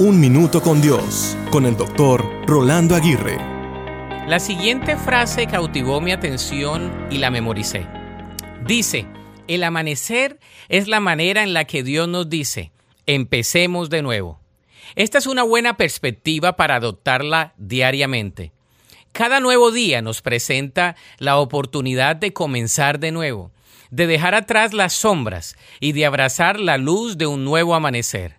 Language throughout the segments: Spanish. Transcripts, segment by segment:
Un Minuto con Dios, con el doctor Rolando Aguirre. La siguiente frase cautivó mi atención y la memoricé. Dice, el amanecer es la manera en la que Dios nos dice, empecemos de nuevo. Esta es una buena perspectiva para adoptarla diariamente. Cada nuevo día nos presenta la oportunidad de comenzar de nuevo, de dejar atrás las sombras y de abrazar la luz de un nuevo amanecer.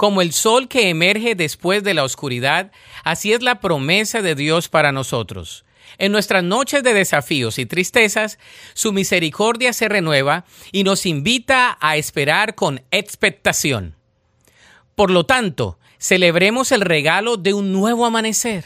Como el sol que emerge después de la oscuridad, así es la promesa de Dios para nosotros. En nuestras noches de desafíos y tristezas, su misericordia se renueva y nos invita a esperar con expectación. Por lo tanto, celebremos el regalo de un nuevo amanecer.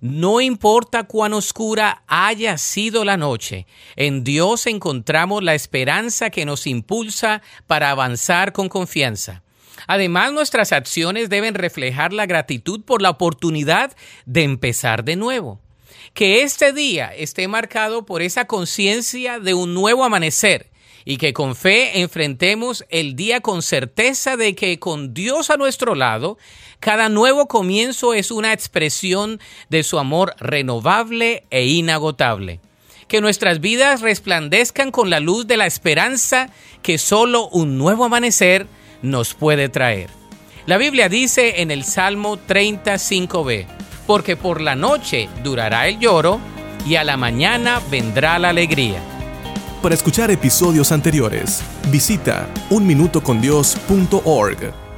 No importa cuán oscura haya sido la noche, en Dios encontramos la esperanza que nos impulsa para avanzar con confianza. Además, nuestras acciones deben reflejar la gratitud por la oportunidad de empezar de nuevo. Que este día esté marcado por esa conciencia de un nuevo amanecer y que con fe enfrentemos el día con certeza de que con Dios a nuestro lado, cada nuevo comienzo es una expresión de su amor renovable e inagotable. Que nuestras vidas resplandezcan con la luz de la esperanza que solo un nuevo amanecer nos puede traer. La Biblia dice en el Salmo 35b, porque por la noche durará el lloro y a la mañana vendrá la alegría. Para escuchar episodios anteriores, visita unminutocondios.org.